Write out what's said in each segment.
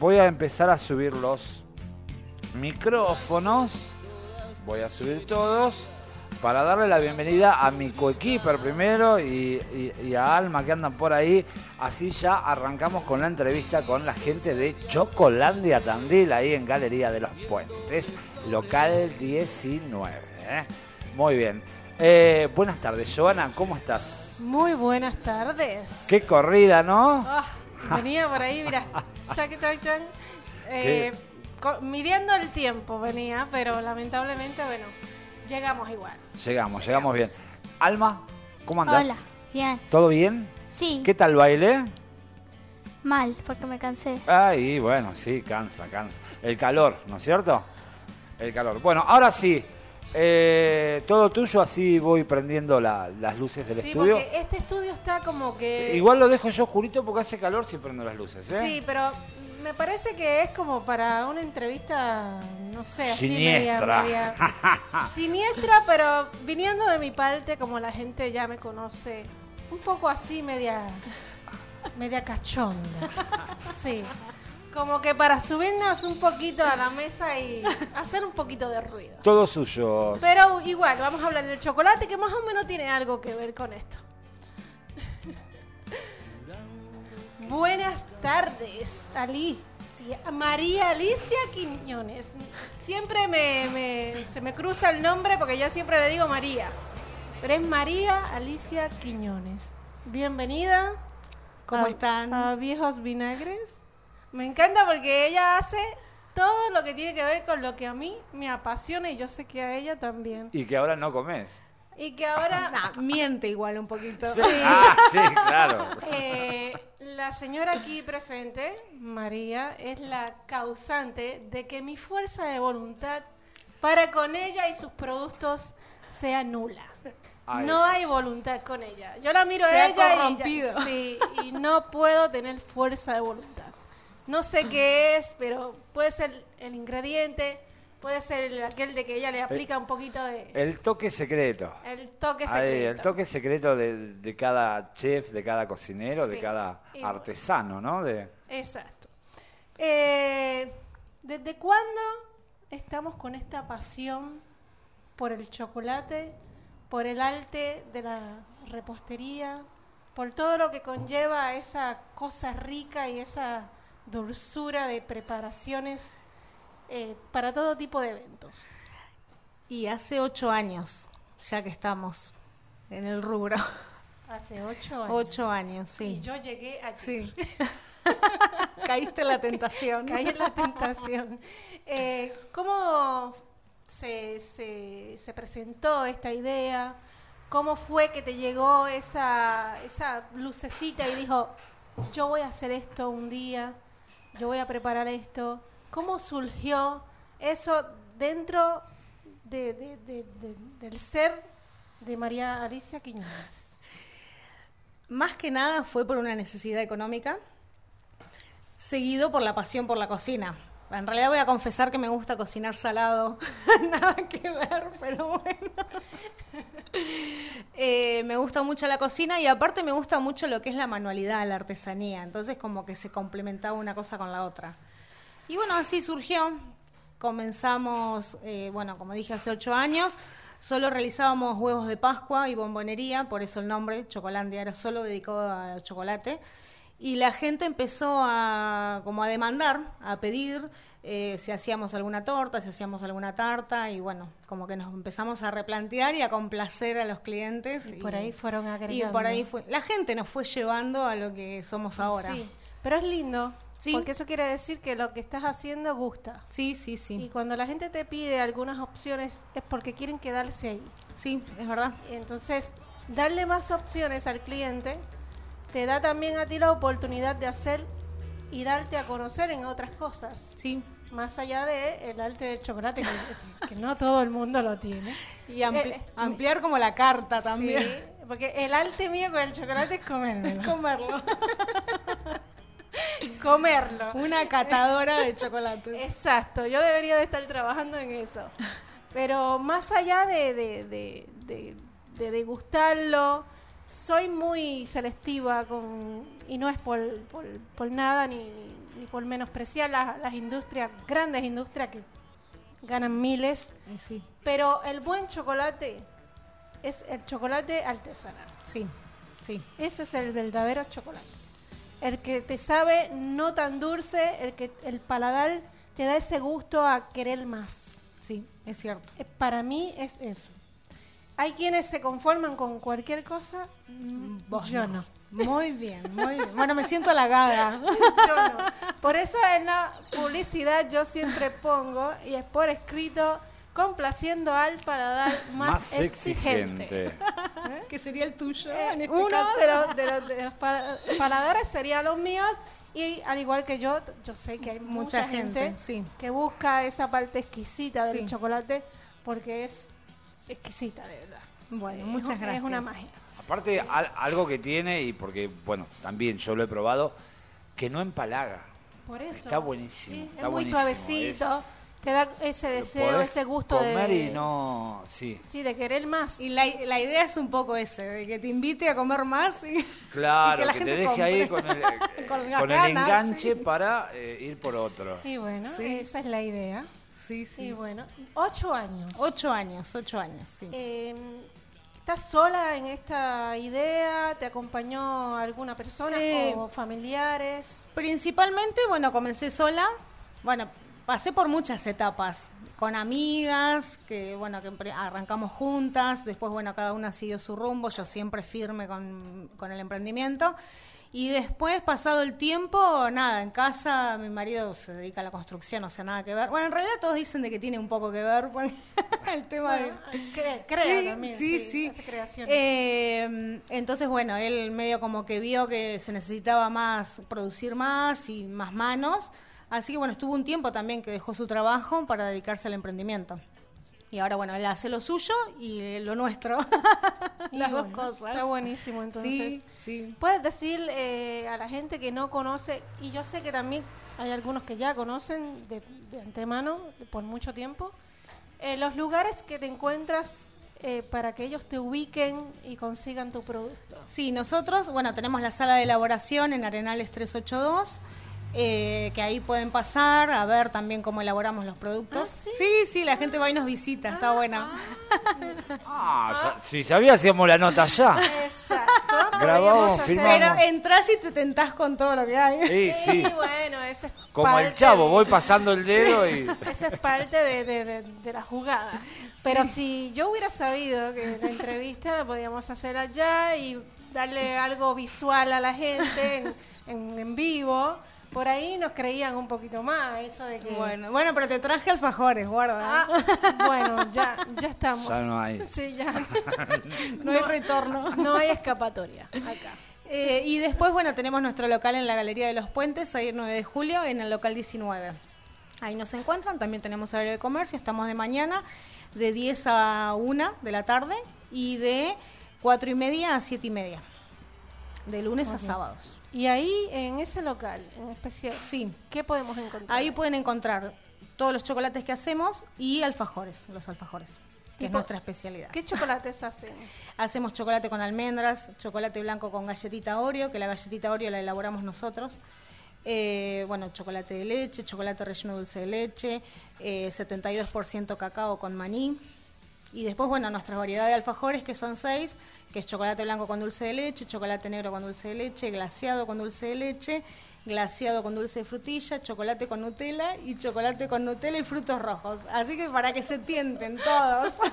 voy a empezar a subir los micrófonos. Voy a subir todos para darle la bienvenida a mi coequiper primero y, y- y a Alma que andan por ahí. Así ya arrancamos con la entrevista con la gente de Chocolandia Tandil, ahí en Galería de los Puentes, local 19. ¿eh? Muy bien. Eh, buenas tardes, Joana, ¿cómo estás? Muy buenas tardes. Qué corrida, ¿no? Ah, venía por ahí, mira, chac, chac, chac. Eh, midiendo el tiempo venía, pero lamentablemente, bueno, llegamos igual. Llegamos, llegamos bien. Alma, ¿cómo andás? Hola, bien. ¿Todo bien? Sí, ¿Qué tal el baile? mal, porque me cansé. Ay, bueno, sí, cansa, cansa. El calor, ¿no es cierto? El calor. Bueno, ahora sí, eh, todo tuyo, así voy prendiendo la- las luces del sí, estudio. porque este estudio está como que... Igual lo dejo yo oscurito porque hace calor si prendo las luces, ¿eh? Sí, pero me parece que es como para una entrevista, no sé, así Siniestra. media, media- siniestra, pero viniendo de mi parte, como la gente ya me conoce, un poco así media, media cachonda. Sí. Como que para subirnos un poquito a la mesa y hacer un poquito de ruido. Todo suyo. Pero igual, vamos a hablar del chocolate que más o menos tiene algo que ver con esto. Buenas tardes, Alicia. María Alicia Quiñones. Siempre me, me- se me cruza el nombre porque yo siempre le digo María. Pero es María Alicia Quiñones. Bienvenida. ¿Cómo a- están? A Viejos Vinagres. Me encanta porque ella hace todo lo que tiene que ver con lo que a mí me apasiona y yo sé que a ella también. Y que ahora no comes. Y que ahora Nah, miente igual un poquito. Ah, sí, claro. eh, la señora aquí presente, María, es la causante de que mi fuerza de voluntad para con ella y sus productos sea nula. Ay. No hay voluntad con ella. Yo la miro Se a ella y, ya- corrompido. sí, y no puedo tener fuerza de voluntad. No sé qué es, pero puede ser el ingrediente, puede ser el- aquel de que ella le aplica un poquito de El toque secreto. el toque Ahí, secreto. el toque secreto de, de cada chef, de cada cocinero, de Sí. cada Y- artesano, ¿no? De, Exacto. Eh, ¿Desde cuándo estamos con esta pasión por el chocolate, por el arte de la repostería, por todo lo que conlleva esa cosa rica y esa dulzura de preparaciones eh, para todo tipo de eventos? Y hace ocho años, ya que estamos en el rubro. Hace ocho años. Ocho años, Y sí. yo llegué aquí. Sí. Caíste en la tentación. Caí en la tentación. Eh, ¿Cómo se, se, se presentó esta idea? ¿Cómo fue que te llegó esa, esa lucecita y dijo, yo voy a hacer esto un día, yo voy a preparar esto? ¿Cómo surgió eso dentro de- de- de- de- del ser de María Alicia Quiñones? Más que nada fue por una necesidad económica, seguido por la pasión por la cocina. En realidad voy a confesar que me gusta cocinar salado, nada que ver, pero bueno. Eh, me gusta mucho la cocina y aparte me gusta mucho lo que es la manualidad, la artesanía. Entonces como que se complementaba una cosa con la otra. Y bueno, así surgió. Comenzamos, eh, bueno, como dije, hace ocho años. Solo realizábamos huevos de Pascua y bombonería, por eso el nombre, Chocolandia, era solo dedicado al chocolate. Y la gente empezó a, como a demandar, a pedir eh, si hacíamos alguna torta, si hacíamos alguna tarta, y bueno, como que nos empezamos a replantear y a complacer a los clientes. Y por ahí fueron Y agregando. por ahí fue, la gente nos fue llevando a lo que somos ahora. Sí, pero es lindo, Sí. porque eso quiere decir que lo que estás haciendo gusta. Sí, sí, sí. Y cuando la gente te pide algunas opciones es porque quieren quedarse ahí. Sí, es verdad. Entonces, darle más opciones al cliente te da también a ti la oportunidad de hacer y darte a conocer en otras cosas. Sí. Más allá de el arte del chocolate, que, que no todo el mundo lo tiene. Y ampli- Eh, ampliar como la carta también. Sí, porque el arte mío con el chocolate es comérmelo. Comerlo. comerlo. Una catadora de chocolate. Exacto, yo debería de estar trabajando en eso. Pero más allá de, de, de, de- de degustarlo, soy muy selectiva con y no es por, por, por nada ni, ni por menospreciar las, las industrias, grandes industrias que ganan miles, sí, pero el buen chocolate es el chocolate artesanal. sí, sí. Ese es el verdadero chocolate. El que te sabe no tan dulce, el que el paladar te da ese gusto a querer más. Sí, es cierto. Eh, Para mí es eso. Hay quienes se conforman con cualquier cosa, mm, Vos yo no. Muy bien, muy bien. Bueno, me siento halagada. Yo no. Por eso en la publicidad yo siempre pongo, y es por escrito, complaciendo al paladar más, Más exigente. ¿Eh? que sería el tuyo Eh, en este uno caso. de los, de los- de los pa- paladares serían los míos y al igual que yo, yo sé que hay mucha, Mucha gente, gente, sí. que busca esa parte exquisita del Sí. chocolate porque es exquisita de verdad. Bueno, Es muchas gracias. Es una magia. Aparte, al- algo que tiene, y porque, bueno, también yo lo he probado, que no empalaga. Por eso. Está buenísimo, Sí, está es muy buenísimo, suavecito, te da ese deseo, ese gusto comer de y no... Sí, sí, de querer más. Y la, la idea es un poco ese, de que te invite a comer más y claro, Y que te deje ahí con el, eh, Con el enganche sí. para eh, ir por otro. Y bueno, Sí. esa es la idea. Sí, Y bueno, ocho años. Ocho años, ocho años, sí. Eh, ¿Estás sola en esta idea? ¿Te acompañó alguna persona Eh, o familiares? Principalmente, bueno, comencé sola. Bueno, pasé por muchas etapas. Con amigas, que bueno, que arrancamos juntas. Después, bueno, cada una siguió su rumbo. Yo siempre firme con, con el emprendimiento. Y después, pasado el tiempo, nada, en casa mi marido se dedica a la construcción, o sea, nada que ver. Bueno, en realidad todos dicen de que tiene un poco que ver con el tema de... Bueno, cre- crea Sí, también. sí, sí. hace creaciones. Eh, entonces, bueno, él medio como que vio que se necesitaba más, producir más y más manos. Así que bueno, estuvo un tiempo también que dejó su trabajo para dedicarse al emprendimiento. Y ahora, bueno, él hace lo suyo y lo nuestro. Y Las dos cosas. Está buenísimo, entonces. Sí, sí. Puedes decir eh, a la gente que no conoce, y yo sé que también hay algunos que ya conocen de, de antemano, por mucho tiempo, eh, los lugares que te encuentras eh, para que ellos te ubiquen y consigan tu producto. Sí, nosotros, bueno, tenemos la sala de elaboración en Arenales 382, eh, que ahí pueden pasar a ver también cómo elaboramos los productos. Ah, ¿sí? sí, sí, la gente va y nos visita, está buena. Ah, sa- si sabía, hacíamos la nota ya. Exacto. Grabamos, filmamos. Pero entras y te tentás con todo lo que hay. Sí, Sí, sí. bueno, eso es Como el parte chavo, de- voy pasando el dedo y... Eso es parte de, de- de- de la jugada. Pero si yo hubiera sabido que la entrevista la podíamos hacer allá y darle algo visual a la gente en, en- en vivo, por ahí nos creían un poquito más. Eso de que. Bueno, bueno, pero te traje alfajores, guarda. Ah, bueno, ya, ya estamos. Ya no hay. Sí, ya. no hay retorno. No hay escapatoria acá. Eh, y después, bueno, tenemos nuestro local en la Galería de los Puentes, ahí el 9 de julio, en el local 19. Ahí nos encuentran, también tenemos horario de comercio, estamos de mañana de 10 a 1 de la tarde y de 4 y media a 7 y media, de lunes a sábados. Y ahí, en ese local en especial, Sí, ¿qué podemos encontrar? ahí pueden encontrar todos los chocolates que hacemos y alfajores, los alfajores, que es nuestra especialidad. ¿Qué chocolates hacen? Hacemos chocolate con almendras, chocolate blanco con galletita Oreo, que la galletita Oreo la elaboramos nosotros. Eh, bueno, chocolate de leche, chocolate relleno dulce de leche, eh, 72% cacao con maní. Y después, bueno, nuestra variedad de alfajores, que son seis, que es chocolate blanco con dulce de leche, chocolate negro con dulce de leche, glaseado con dulce de leche, glaseado con dulce de frutilla, chocolate con Nutella y chocolate con Nutella y frutos rojos. Así que para que se tienten todos.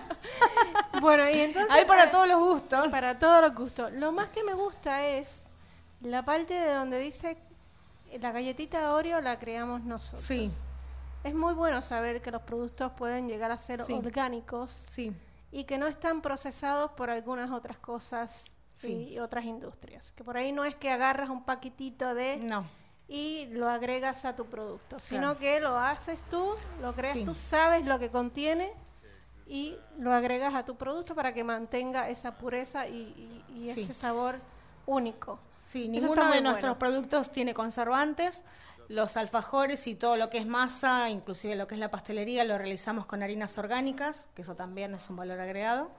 Bueno, y entonces... Hay para eh, todos los gustos. Para todos los gustos. Lo más que me gusta es la parte de donde dice la galletita Oreo la creamos nosotros. Sí, Es muy bueno saber que los productos pueden llegar a ser Sí. orgánicos sí. y que no están procesados por algunas otras cosas Sí. y otras industrias. Que por ahí no es que agarras un paquetito de No. y lo agregas a tu producto, sino que lo haces tú, lo creas tú, sabes lo que contiene y lo agregas a tu producto para que mantenga esa pureza y, y- y ese sabor único. Sí, Eso ninguno de nuestros bueno. productos tiene conservantes. Los alfajores y todo lo que es masa, inclusive lo que es la pastelería, lo realizamos con harinas orgánicas, que eso también es un valor agregado.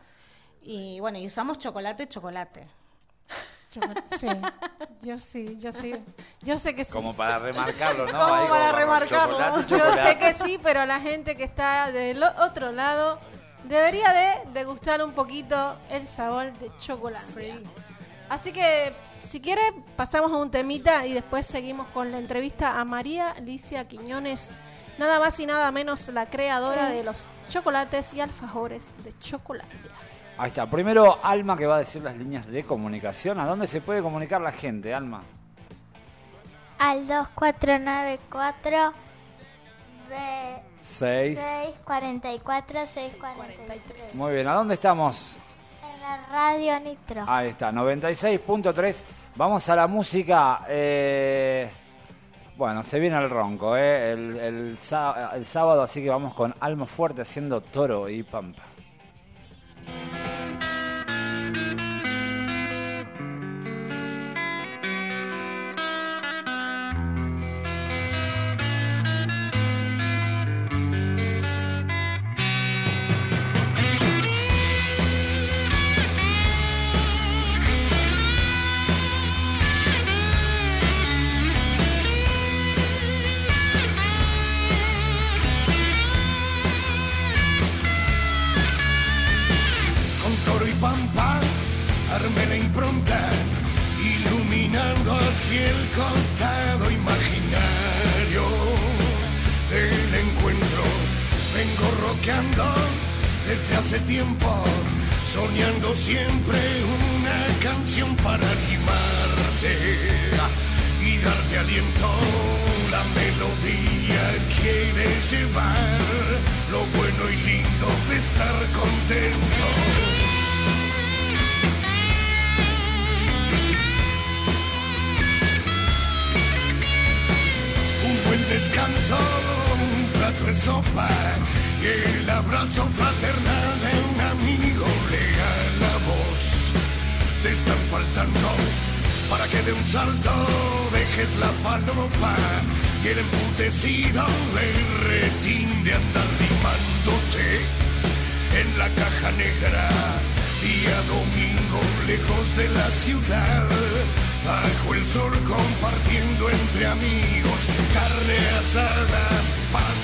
Y bueno, y usamos chocolate, chocolate. Yo, sí, yo sí, yo sí. Yo sé que sí. Como para remarcarlo, ¿no? Como Ahí para remarcarlo. chocolate, Yo sé que sí, pero la gente que está del otro lado debería de degustar un poquito el sabor de chocolate. Así que, si quiere, pasamos a un temita y después seguimos con la entrevista a María Alicia Quiñones, nada más y nada menos la creadora de los chocolates y alfajores de chocolate. Ahí está. Primero, Alma que va a decir las líneas de comunicación. ¿A dónde se puede comunicar la gente, Alma? Al 2494 B 6. 644 643. Muy bien. ¿A dónde estamos? En la radio Nitro. Ahí está, 96.3. Vamos a la música. eh, bueno, se viene el ronco, eh, el, el sá- el sábado, así que vamos con Alma Fuerte haciendo toro y pampa. Hacia el costado imaginario del encuentro. Vengo roqueando desde hace tiempo, soñando siempre una canción para animarte y darte aliento. La melodía quiere llevar lo bueno y lindo de estar contento. Descanso, un plato de sopa y el abrazo fraternal de un amigo llega la voz. Te están faltando para que de un salto dejes la falopa y el emputecido el retín de andar limándote en la caja negra. Día domingo lejos de la ciudad, bajo el sol compartiendo entre amigos carne asada, pan,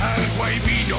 agua y vino,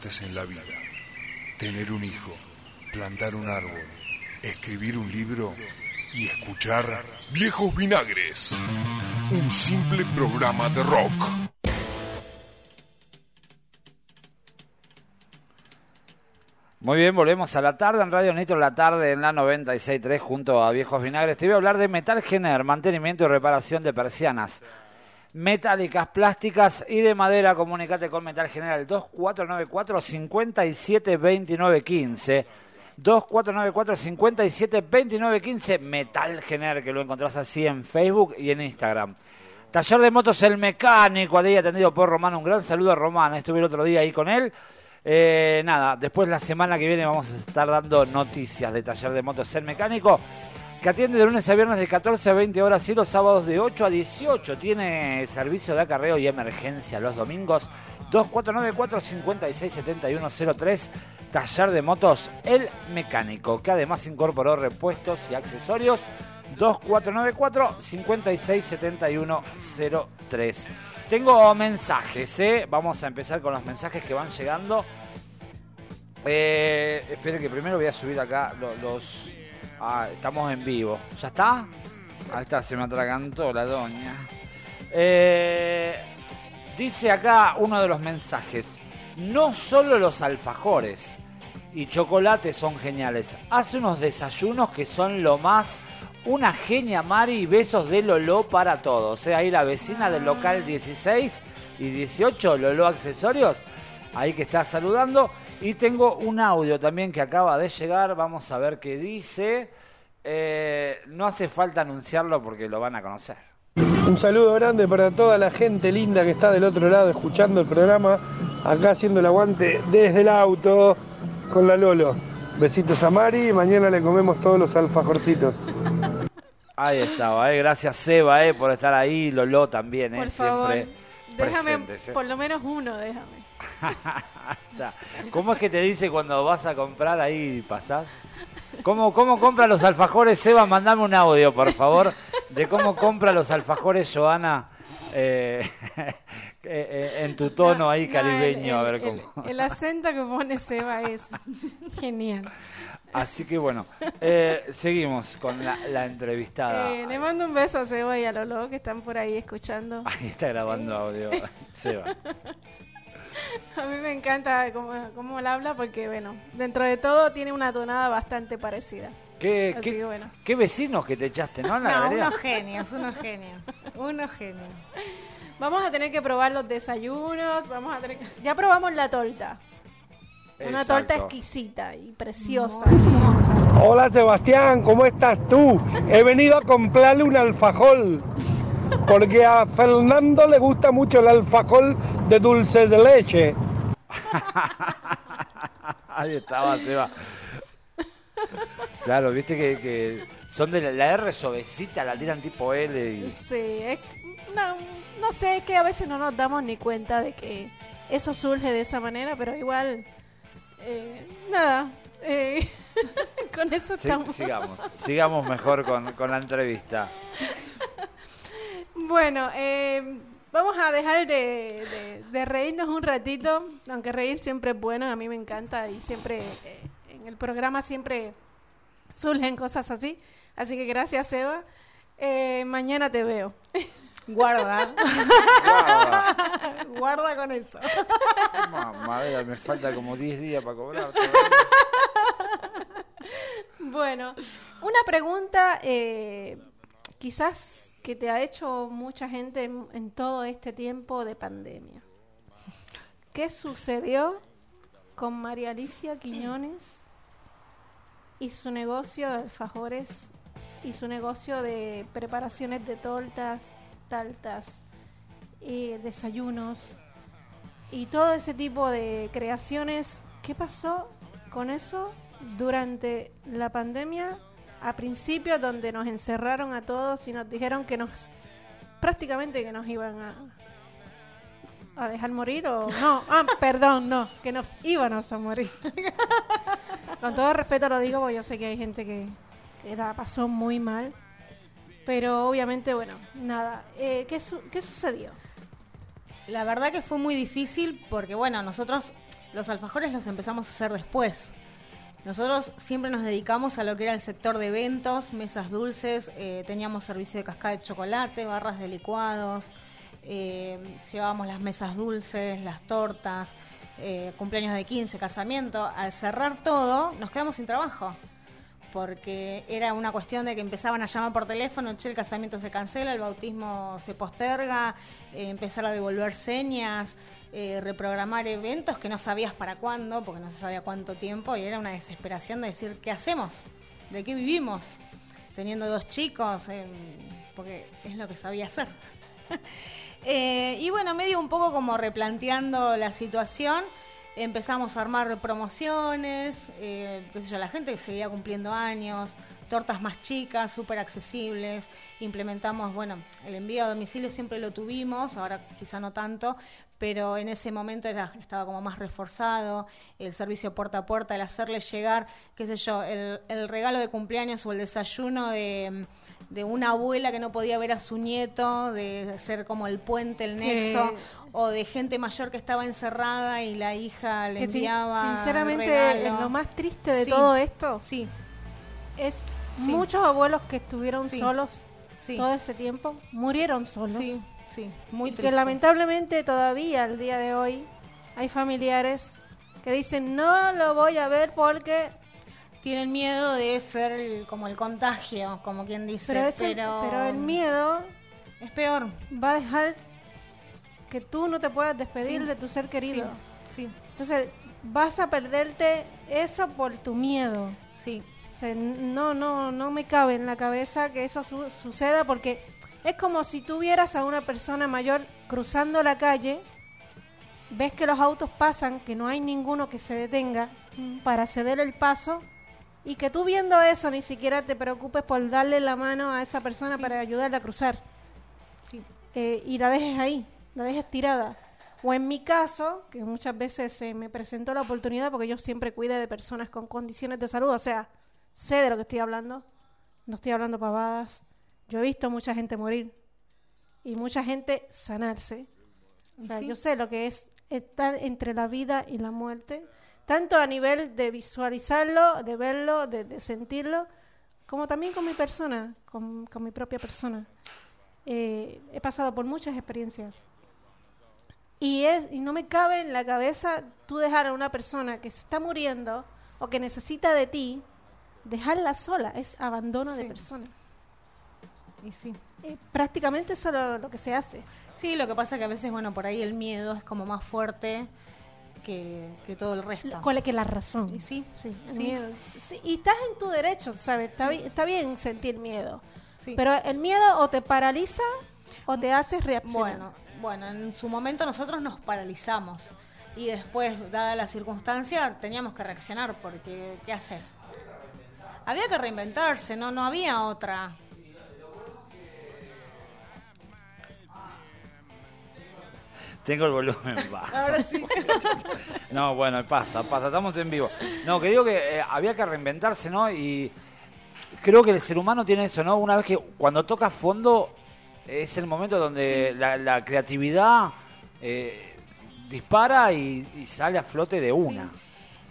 en la vida. Tener un hijo, plantar un árbol, escribir un libro y escuchar Viejos Vinagres, un simple programa de rock. Muy bien, volvemos a la tarde en Radio Nitro, la tarde en la 96.3 junto a Viejos Vinagres. Te voy a hablar de Metal Gener, mantenimiento y reparación de persianas metálicas, plásticas y de madera. Comunicate con Metal Gener al 2494 572915 2494 572915 Metal Gener, que lo encontrás así en Facebook y en Instagram. Taller de motos El Mecánico, ahí atendido por Román. Un gran saludo a Román, estuve el otro día ahí con él. Eh, nada, después la semana que viene vamos a estar dando noticias de Taller de Motos El Mecánico, que atiende de lunes a viernes de 14 a 20 horas y los sábados de 8 a 18. Tiene servicio de acarreo y emergencia los domingos. 2494 567103 Taller de Motos El Mecánico, que además incorporó repuestos y accesorios. 2494 567103 Tengo mensajes, ¿eh? Vamos a empezar con los mensajes que van llegando. Eh, espere que primero voy a subir acá lo- los... ah, estamos en vivo. ¿Ya está? Ahí está, se me atragantó la doña. Eh, dice acá uno de los mensajes. No solo los alfajores y chocolates son geniales. Hace unos desayunos que son lo más. Una genia Mari, besos de Lolo para todos. ¿eh? Ahí la vecina del local 16 y 18, Lolo Accesorios, ahí que está saludando. Y tengo un audio también que acaba de llegar, vamos a ver qué dice. Eh, no hace falta anunciarlo porque lo van a conocer. Un saludo grande para toda la gente linda que está del otro lado escuchando el programa, acá haciendo el aguante desde el auto con la Lolo. Besitos a Mari y mañana le comemos todos los alfajorcitos. Ahí estaba, eh. gracias Seba eh, por estar ahí, Lolo también, eh, Por favor, siempre déjame presentes, eh. por lo menos uno, déjame. ¿Cómo es que te dice cuando vas a comprar ahí y pasás? ¿Cómo, ¿Cómo compra los alfajores, Seba? Mandame un audio, por favor, de cómo compra los alfajores, Joana, eh, eh, en tu tono ahí No, caribeño, a el- ver el- cómo. El, acento que pone Seba es genial. Así que bueno, eh, seguimos con la, la entrevistada. Eh, le mando un beso a Seba y a Lolo que están por ahí escuchando. Ahí está grabando audio, Seba. A mí me encanta cómo, cómo él habla porque, bueno, dentro de todo tiene una tonada bastante parecida. ¿Qué, Así qué, que bueno. qué vecinos que te echaste, no? La No, unos genios, unos genios. Unos genios. Vamos a tener que probar los desayunos, vamos a tener que- Ya probamos la torta. Una Exacto. torta exquisita y preciosa. Hola Sebastián, ¿cómo estás tú? He venido a comprarle un alfajol, porque a Fernando le gusta mucho el alfajol de dulce de leche. Ahí estaba, Seba. Claro, viste que, que son de la, la R suavecita, la tiran tipo L. Y... Sí, es- no, no sé, es que a veces no nos damos ni cuenta de que eso surge de esa manera, pero igual, eh, nada, eh, con eso Sí, estamos. sigamos, sigamos mejor con, con la entrevista. Bueno, eh, vamos a dejar de, de- de reírnos un ratito, aunque reír siempre es bueno, a mí me encanta y siempre eh, en el programa siempre surgen cosas así. Así que gracias, Eva. Eh, mañana te veo. Guarda. Guau, Guarda con eso. mamadera, me falta como 10 días para cobrar. Bueno, una pregunta eh, quizás que te ha hecho mucha gente en, todo este tiempo de pandemia. ¿Qué sucedió con María Alicia Quiñones y su negocio de alfajores y su negocio de preparaciones de tortas, taltas, y desayunos y todo ese tipo de creaciones? ¿Qué pasó con eso durante la pandemia a principios donde nos encerraron a todos y nos dijeron que nos prácticamente que nos iban a a dejar morir o no, ah, perdón, no, que nos íbamos a morir. Con todo respeto lo digo porque yo sé que hay gente que, que la pasó muy mal, pero obviamente bueno, nada, eh, ¿qué, su- ¿qué sucedió? La verdad que fue muy difícil porque, bueno, nosotros los alfajores los empezamos a hacer después. Nosotros siempre nos dedicamos a lo que era el sector de eventos, mesas dulces, eh, teníamos servicio de cascada de chocolate, barras de licuados, eh, llevábamos las mesas dulces, las tortas, eh, cumpleaños de 15, casamiento. Al cerrar todo, nos quedamos sin trabajo porque era una cuestión de que empezaban a llamar por teléfono, che, el casamiento se cancela, el bautismo se posterga, eh, empezar a devolver señas, eh, reprogramar eventos que no sabías para cuándo, porque no se sabía cuánto tiempo, y era una desesperación de decir, ¿qué hacemos? ¿De qué vivimos? Teniendo dos chicos, eh, porque es lo que sabía hacer. Eh, y bueno, medio un poco como replanteando la situación empezamos a armar promociones, eh, qué sé yo, la gente que seguía cumpliendo años, tortas más chicas, súper accesibles, implementamos, bueno, el envío a domicilio siempre lo tuvimos, ahora quizá no tanto, pero en ese momento era, estaba como más reforzado, el servicio puerta a puerta, el hacerle llegar, qué sé yo, el, el regalo de cumpleaños o el desayuno de, de una abuela que no podía ver a su nieto, de ser como el puente, el nexo, o de gente mayor que estaba encerrada y la hija le Que sin- enviaba sinceramente, lo más triste de Sí. todo esto Sí, es Sí. muchos abuelos que estuvieron solos todo ese tiempo, murieron solos. Sí, muy triste. que lamentablemente todavía al día de hoy hay familiares que dicen no lo voy a ver porque Tienen miedo de ser el- como el contagio, como quien dice, pero, ese- pero, pero el miedo es peor. va a dejar que tú no te puedas despedir Sí. de tu ser querido. Sí, Entonces vas a perderte eso por tu miedo. sí, O sea, no, no, no me cabe en la cabeza que eso su- suceda porque es como si tú vieras a una persona mayor cruzando la calle, ves que los autos pasan, que no hay ninguno que se detenga para ceder el paso y que tú viendo eso ni siquiera te preocupes por darle la mano a esa persona Sí. para ayudarla a cruzar sí. eh, y la dejes ahí, la dejes tirada. O en mi caso, que muchas veces se me presentó la oportunidad porque yo siempre cuide de personas con condiciones de salud, o sea, sé de lo que estoy hablando, no estoy hablando pavadas. Yo he visto mucha gente morir y mucha gente sanarse. O sea, sí. yo sé lo que es estar entre la vida y la muerte, tanto a nivel de visualizarlo, de verlo, de, de sentirlo, como también con mi persona, con, con mi propia persona. Eh, he pasado por muchas experiencias. Y, es, y no me cabe en la cabeza tú dejar a una persona que se está muriendo o que necesita de ti, dejarla sola. Es abandono de persona. Y sí. Eh, prácticamente eso es lo, lo que se hace. Sí, lo que pasa que a veces, bueno, por ahí el miedo es como más fuerte que, que todo el resto. ¿Cuál es que la razón? Y sí, Sí, el Sí. miedo. Sí, y estás en tu derecho, ¿sabes? Está, bi- está bien sentir miedo. sí. Pero el miedo o te paraliza o te hace reaccionar. Bueno, bueno, en su momento nosotros nos paralizamos y después, dada la circunstancia, teníamos que reaccionar porque ¿qué haces? Había que reinventarse, no, no había otra. Tengo el volumen bajo. Ahora sí. No, bueno, pasa, pasa, estamos en vivo. No, que digo que eh, había que reinventarse, ¿no? Y creo que el ser humano tiene eso, ¿no? Una vez que cuando toca fondo es el momento donde la, la creatividad eh, dispara y, y sale a flote de una.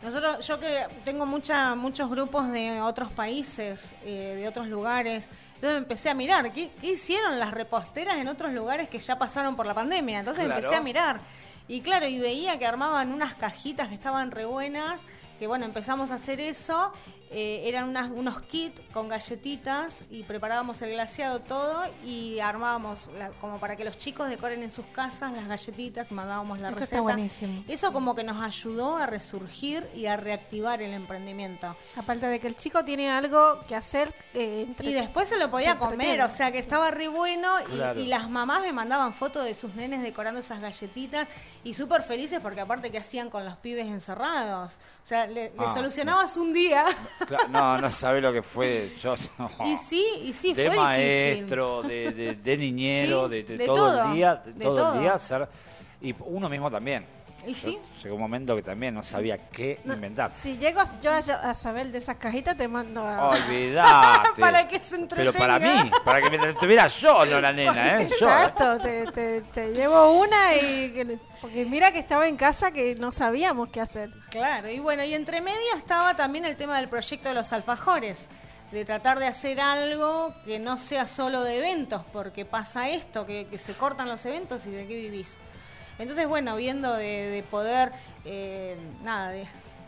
Nosotros, yo que tengo mucha, muchos grupos de otros países, eh, de otros lugares, entonces empecé a mirar ¿qué, qué hicieron las reposteras en otros lugares que ya pasaron por la pandemia. Entonces Claro. empecé a mirar. Y claro, y veía que armaban unas cajitas que estaban re buenas, que bueno, empezamos a hacer eso. eh, eran unas, unos kits con galletitas y preparábamos el glaseado todo y armábamos la- como para que los chicos decoren en sus casas las galletitas mandábamos la Eso receta. está buenísimo. Eso como que nos ayudó a resurgir y a reactivar el emprendimiento. Aparte de que el chico tiene algo que hacer. eh, entre- Y después se lo podía se comer, entretiene. o sea que estaba re bueno y, Claro. y las mamás me mandaban fotos de sus nenes decorando esas galletitas y súper felices porque aparte que hacían con los pibes encerrados. O sea, le, le Ah, solucionabas un día. No, no sabe lo que fue. Yo, Y sí, y sí, de fue difícil. maestro, de, de, de niñero, Sí, de, todo, todo, el día, de todo, todo. el día ser y uno mismo también. ¿Y Yo- sí? Llegó un momento que también no sabía qué No, inventar. Si llego a- yo a, a saber de esas cajitas, te mando a. Olvidate. Para que se Pero para entretenga. mí, para que me entretuviera yo, no la nena, ¿eh? Yo. Exacto, te, te- te llevo una y. Porque mira que estaba en casa que no sabíamos qué hacer. Claro, y bueno, y entre medio estaba también el tema del proyecto de los alfajores, de tratar de hacer algo que no sea solo de eventos, porque pasa esto, que, que se cortan los eventos y de qué vivís. Entonces, bueno, viendo de, de poder, eh, nada, de,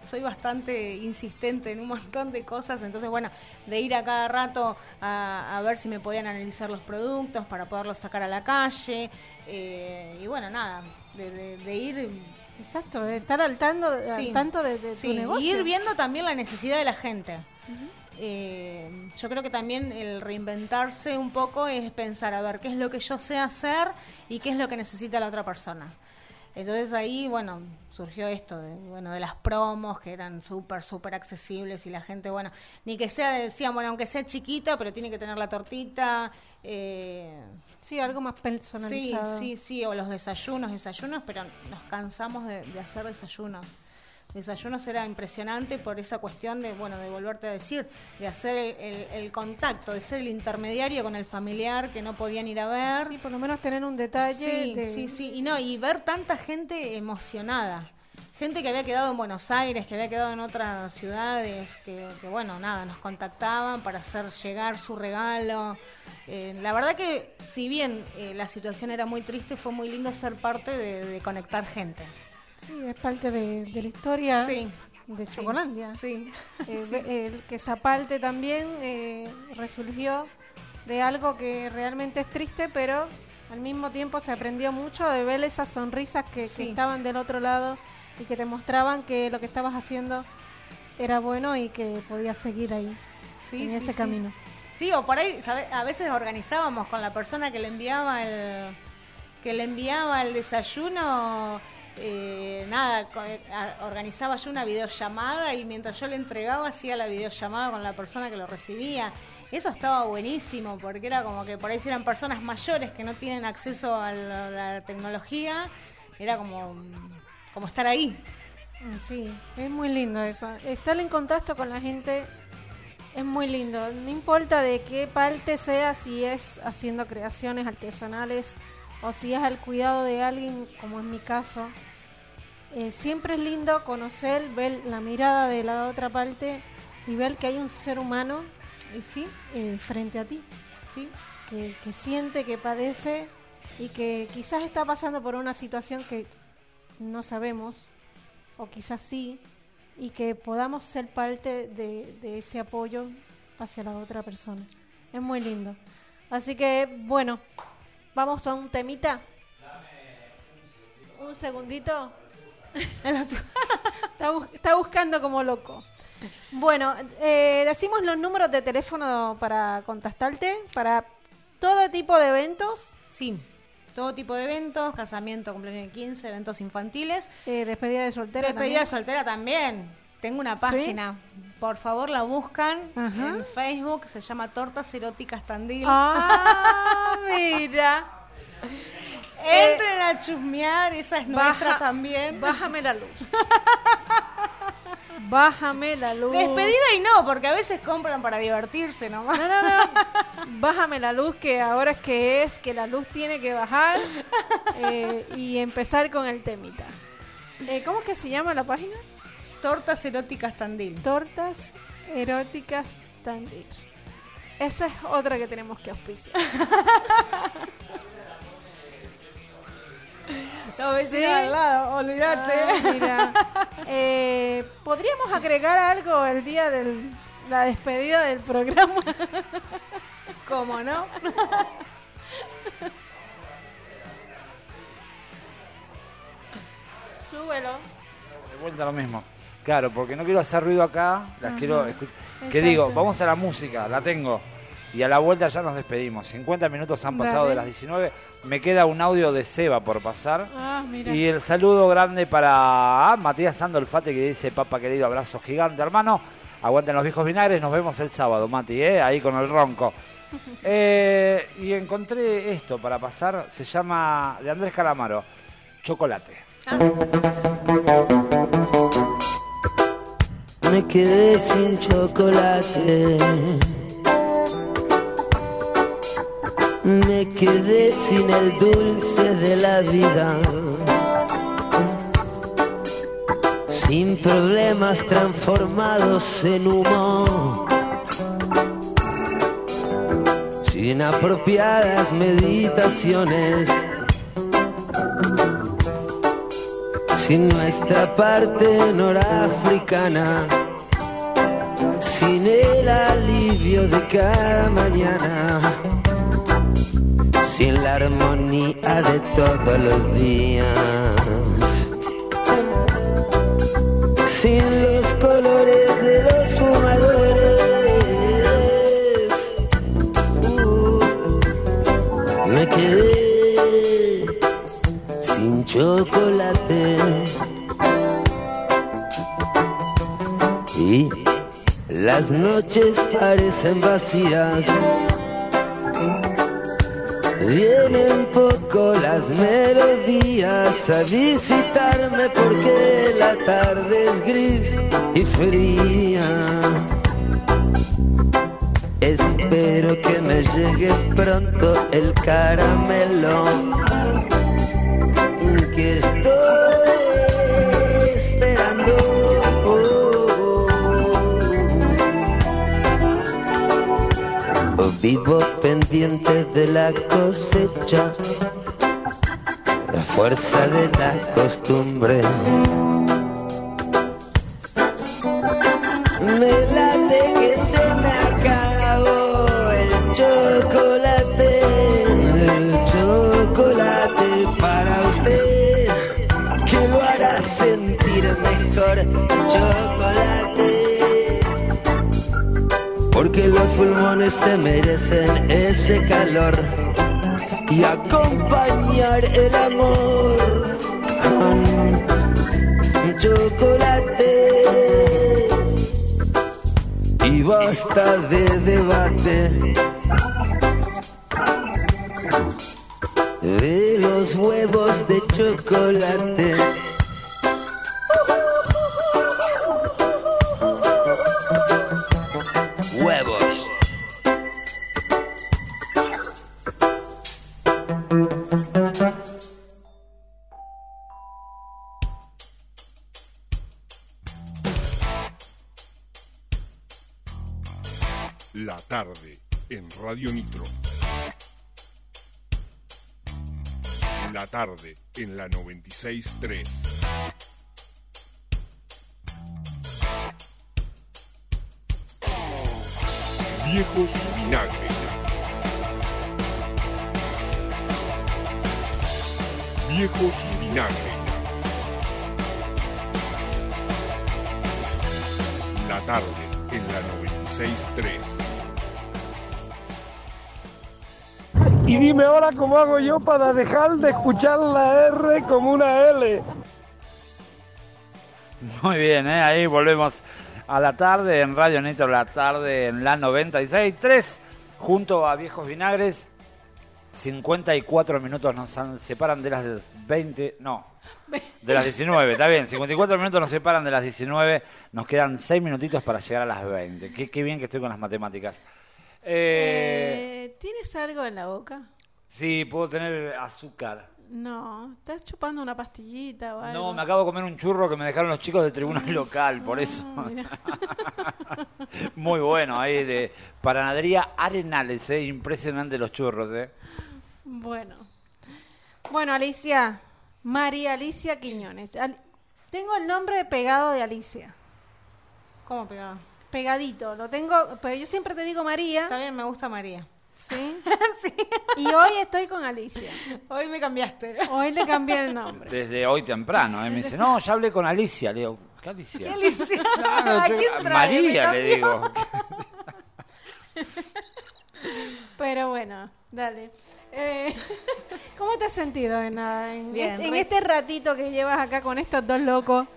soy bastante insistente en un montón de cosas, entonces, bueno, de ir a cada rato a, a ver si me podían analizar los productos para poderlos sacar a la calle, eh, y bueno, nada, de, de- de ir Exacto, de estar al, tanto, al tanto de, de Sí, tu negocio. y ir viendo también la necesidad de la gente. Eh, yo creo que también el reinventarse un poco es pensar, a ver, qué es lo que yo sé hacer y qué es lo que necesita la otra persona. Entonces ahí, bueno, surgió esto, de, bueno, de las promos que eran súper, súper accesibles y la gente, bueno, ni que sea, decían, bueno, aunque sea chiquita, pero tiene que tener la tortita. Eh, Sí, algo más sí, personalizado. sí, sí, o los desayunos, desayunos, pero nos cansamos de, de hacer desayunos. Desayunos era impresionante por esa cuestión de, bueno, de volverte a decir, de hacer el, el- el contacto, de ser el intermediario con el familiar que no podían ir a ver. Sí, por lo menos tener un detalle. Sí, de- sí, sí, y no, y ver tanta gente emocionada. Gente que había quedado en Buenos Aires, que había quedado en otras ciudades, que, que, bueno, nada, nos contactaban para hacer llegar su regalo. Eh, la verdad que, si bien eh, la situación era muy triste, fue muy lindo ser parte de, de conectar gente. Sí, es parte de, de la historia Sí. de. Chocolandia. Sí. Eh, que Zapalte también eh, resurgió de algo que realmente es triste, pero al mismo tiempo se aprendió mucho de ver esas sonrisas que, estaban del otro lado y que te mostraban que lo que estabas haciendo era bueno y que podías seguir ahí, en ese camino. Sí, o por ahí ¿sabe? a veces organizábamos con la persona que le enviaba el que le enviaba el desayuno eh, nada, eh, organizaba yo una videollamada y mientras yo le entregaba hacía la videollamada con la persona que lo recibía. Eso estaba buenísimo porque era como que por ahí eran personas mayores que no tienen acceso a la, la tecnología, era como, como estar ahí. Mm, Sí, es muy lindo eso. Estar en contacto con la gente es muy lindo. No importa de qué parte sea, si es haciendo creaciones artesanales o si es al cuidado de alguien, como en mi caso. Eh, siempre es lindo conocer, ver la mirada de la otra parte y ver que hay un ser humano ¿Y sí? eh, frente a ti, ¿Sí? que, que siente, que padece y que quizás está pasando por una situación que no sabemos, o quizás sí, y que podamos ser parte de, de ese apoyo hacia la otra persona. Es muy lindo. Así que, bueno, vamos a un temita. Un segundito. está, bus- está buscando como loco. Bueno, eh, decimos los números de teléfono para contactarte, para todo tipo de eventos, Sí, todo tipo de eventos, casamiento, cumpleaños de 15, eventos infantiles. eh, despedida de soltera. Despedida de soltera también. Tengo una ¿Sí? página. Por favor, la buscan Ajá. en Facebook. Se llama Tortas Eróticas Tandil. Ah, mira. Entren a chusmear. Esa es nuestra también. Bájame la luz. Bájame la luz. Despedida y no, porque a veces compran para divertirse nomás. No, no, no. Bájame la luz, que ahora es que es, que la luz tiene que bajar eh, y empezar con el temita. Eh, ¿Cómo es que se llama la página? Tortas Eróticas Tandil. Tortas eróticas Tandir. Esa es otra que tenemos que auspiciar. Los vecinos Sí. al lado, olvídate. Ah, mira. Eh, ¿Podríamos agregar algo el día de la despedida del programa? ¿Cómo no? Súbelo. De vuelta lo mismo. Claro, porque no quiero hacer ruido acá, las Ajá. quiero escuchar. Que digo, vamos a la música, la tengo. Y a la vuelta ya nos despedimos. 50 minutos han pasado Dale. de las 19. Me queda un audio de Seba por pasar. Ah, mira. Y el saludo grande para ah, Matías Sandolfate que dice, papá querido, abrazo gigante, hermano. Aguanten los viejos vinagres, nos vemos el sábado, Mati, ¿eh? ahí con el ronco. Eh, y encontré esto para pasar, se llama de Andrés Calamaro, Chocolate. Me quedé sin chocolate. Me quedé sin el dulce de la vida. Sin problemas transformados en humo. Sin apropiadas meditaciones. Sin nuestra parte norafricana. Sin el alivio de cada mañana sin la armonía de todos los días, sin los colores de los fumadores. Uh, me quedé sin chocolate y las noches parecen vacías. Vienen poco las melodías a visitarme porque la tarde es gris y fría. Espero que me llegue pronto el caramelo Vivo pendiente de la cosecha, la fuerza de la costumbre. Me late que se me acabó el chocolate, el chocolate para usted, que lo hará sentir mejor. Chocolate porque los pulmones se merecen ese calor y acompañar el amor con chocolate y basta de debate de los huevos de chocolate. Radio. La tarde en la 96.3. Viejos vinagres. Viejos vinagres. La tarde en la 96.3. Y dime ahora cómo hago yo para dejar de escuchar la R como una L. Muy bien, ¿eh? ahí volvemos a la tarde en Radio Nitro, la tarde en la 96.3, junto a Viejos Vinagres. 54 minutos nos separan de las 20, no, de las 19, está bien, 54 minutos nos separan de las 19, nos quedan 6 minutitos para llegar a las 20. Qué, qué bien que estoy con las matemáticas. Eh, Eh, ¿Tienes algo en la boca? sí, puedo tener azúcar. No, ¿estás chupando una pastillita o algo? No, me acabo de comer un churro que me dejaron los chicos del tribunal local, por eso. Ah, mira. Muy bueno, ahí de Panadería Arenales, eh, impresionante los churros, eh. Bueno. Bueno, Alicia. María Alicia Quiñones. Al- Tengo el nombre pegado de Alicia. ¿Cómo pegado? Pegadito. Lo tengo, pero yo siempre te digo María. También me gusta María. ¿Sí? Y hoy estoy con Alicia. Hoy me cambiaste. Hoy le cambié el nombre. Desde hoy temprano, eh. me dice, no, ya hablé con Alicia, le digo, ¿qué Alicia? ¿Qué Alicia? Claro, ¿A yo- quién trae? María, le digo. Pero bueno, dale. Eh, ¿Cómo te has sentido en, en Bien, este, en este ratito que llevas acá con estos dos locos?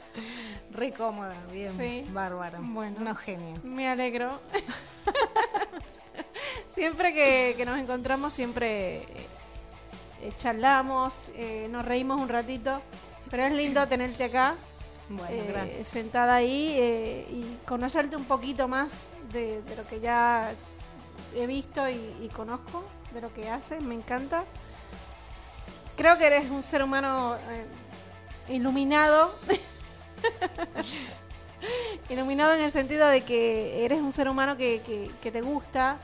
Re cómoda, bien. Sí. Bárbaro. Bueno. Unos genios. Me alegro. siempre que, que nos encontramos, siempre eh, charlamos, eh, nos reímos un ratito. pero es lindo tenerte acá, Bueno, eh, gracias. sentada ahí eh, y conocerte un poquito más de, de lo que ya he visto y, y conozco, de lo que haces, me encanta. Creo que eres un ser humano iluminado. iluminado en el sentido de que eres un ser humano que, que- que te gusta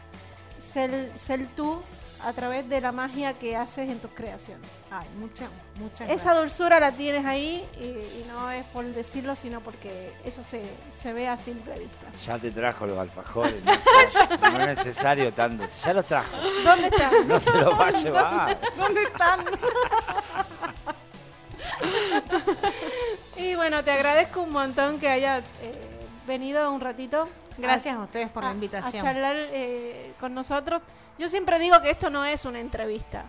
ser, ser tú a través de la magia que haces en tus creaciones. Ay, muchas, muchas Esa dulzura la tienes ahí y, y no es por decirlo, sino porque eso se, se ve a simple vista. Ya te trajo los alfajores. No, no es necesario tanto. Ya los trajo. ¿Dónde está? No se los va a llevar. ¿Dónde están? bueno, te agradezco un montón que hayas eh, venido un ratito. Gracias a ustedes por la invitación. A charlar eh, con nosotros. Yo siempre digo que esto no es una entrevista.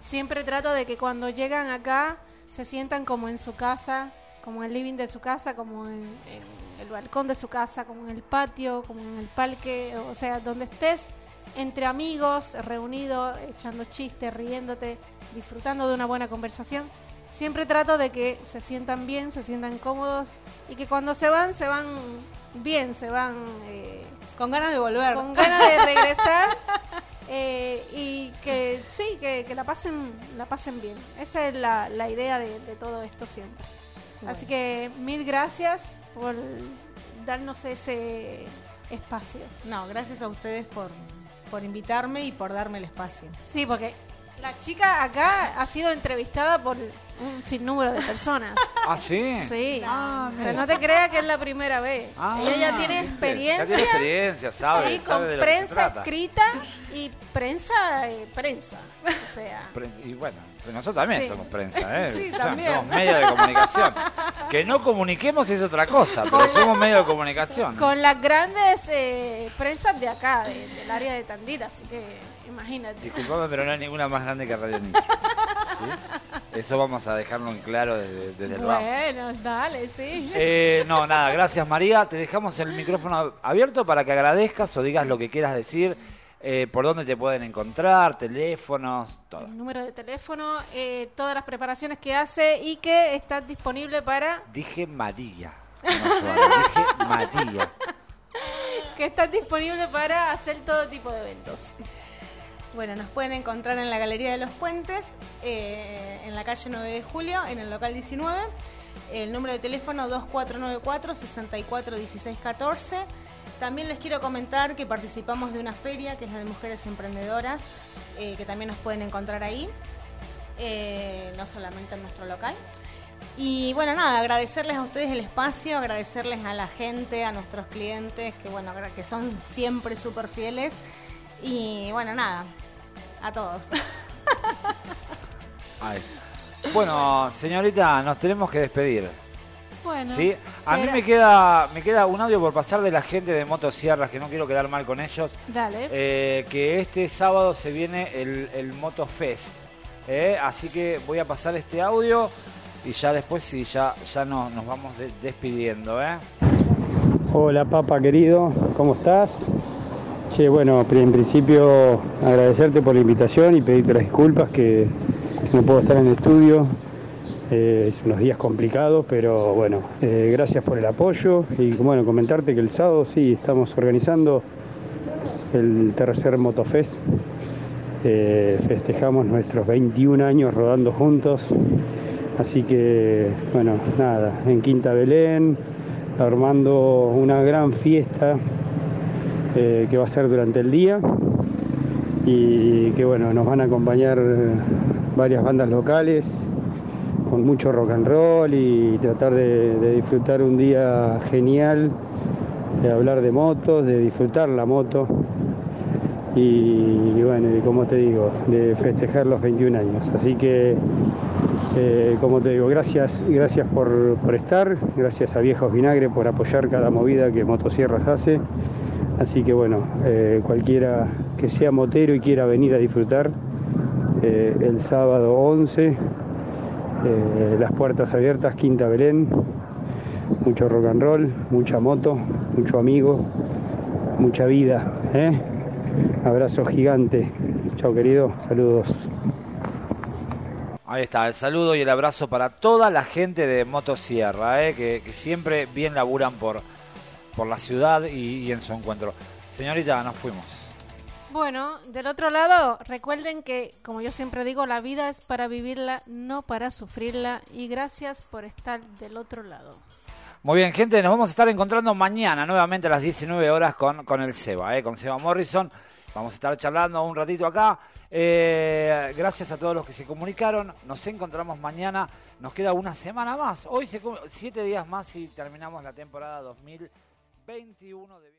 Siempre trato de que cuando llegan acá se sientan como en su casa, como en el living de su casa, como en, en el balcón de su casa, como en el patio, como en el parque, o sea, donde estés entre amigos, reunidos, echando chistes, riéndote, disfrutando de una buena conversación. Siempre trato de que se sientan bien, se sientan cómodos y que cuando se van, se van bien, se van eh, Con ganas de volver. con ganas de regresar eh, y que sí, que, que la pasen la pasen bien. Esa es la, la idea de, de todo esto siempre. Así que mil gracias por darnos ese espacio. No, gracias a ustedes por, por invitarme y por darme el espacio. Sí, porque la chica acá ha sido entrevistada por un sinnúmero de personas. ¿Ah, sí? Sí. Ah, o sea, mira. no te creas que es la primera vez. Ah, Ella ya tiene experiencia. Ya tiene experiencia, sabe. Sí, sabe con de lo que se prensa trata. escrita y prensa, eh, prensa. O sea, Pre- Y bueno, nosotros también Sí. somos prensa, ¿eh? Sí, O sea, también. Somos medios de comunicación. Que no comuniquemos es otra cosa, pero Con- somos medios de comunicación. con las grandes eh, prensas de acá, de- del área de Tandil, así que imagínate. Disculpame, pero no hay ninguna más grande que Radio Nitro. ¿Sí? Eso vamos a dejarlo en claro desde, desde el vamos. Bueno, dale, sí. Eh, no, nada, gracias María. Te dejamos el micrófono abierto para que agradezcas o digas lo que quieras decir, eh, por dónde te pueden encontrar, teléfonos, todo. El número de teléfono, eh, todas las preparaciones que hace y que está disponible para Dije María. no dije María. que está disponible para hacer todo tipo de eventos. Bueno, nos pueden encontrar en la Galería de los Puentes, eh, en la calle 9 de Julio, en el local 19. El número de teléfono 2494-641614. También les quiero comentar que participamos de una feria, que es la de Mujeres Emprendedoras, eh, que también nos pueden encontrar ahí, eh, no solamente en nuestro local. Y bueno, nada, agradecerles a ustedes el espacio, agradecerles a la gente, a nuestros clientes, que bueno, que son siempre súper fieles. Y bueno, nada, a todos. Ay. Bueno, señorita, nos tenemos que despedir. Bueno, ¿Sí? A mí me queda, me queda un audio por pasar de la gente de Motosierras, que no quiero quedar mal con ellos. Dale. Eh, que este sábado se viene el, el Moto Fest. ¿eh? Así que voy a pasar este audio y ya después sí, ya, ya no- nos vamos de- despidiendo. ¿eh? Hola Papa querido, ¿cómo estás? Bueno, en principio agradecerte por la invitación y pedirte las disculpas que no puedo estar en el estudio. Eh, es unos días complicados, pero bueno, eh, gracias por el apoyo y bueno, comentarte que el sábado sí estamos organizando el tercer Motofest. Eh, festejamos nuestros 21 años rodando juntos. Así que, bueno, nada, en Quinta Belén, armando una gran fiesta eh, que va a ser durante el día y que, bueno, nos van a acompañar eh, varias bandas locales con mucho rock and roll y tratar de, disfrutar un día genial, de hablar de motos, de disfrutar la moto y, y bueno, y como te digo, de festejar los 21 años. Así que, eh, como te digo, gracias, gracias por, por estar, gracias a Viejos Vinagre por apoyar cada movida que Motosierras hace. Así que bueno, eh, cualquiera que sea motero y quiera venir a disfrutar, eh, el sábado 11, eh, las puertas abiertas, Quinta Belén, mucho rock and roll, mucha moto, mucho amigo, mucha vida. Abrazo gigante. Chao querido, saludos. Ahí está, el saludo y el abrazo para toda la gente de Motosierra, que, que siempre bien laburan por, por la ciudad y, y en su encuentro. Señorita, nos fuimos. Bueno, del otro lado, recuerden que, como yo siempre digo, la vida es para vivirla, no para sufrirla. Y gracias por estar del otro lado. Muy bien, gente, nos vamos a estar encontrando mañana nuevamente a las 19 horas con, con el Seba, eh, con Seba Morrison. Vamos a estar charlando un ratito acá. Eh, gracias a todos los que se comunicaron. Nos encontramos mañana. Nos queda una semana más. Hoy se siete días más y terminamos la temporada 2021 de...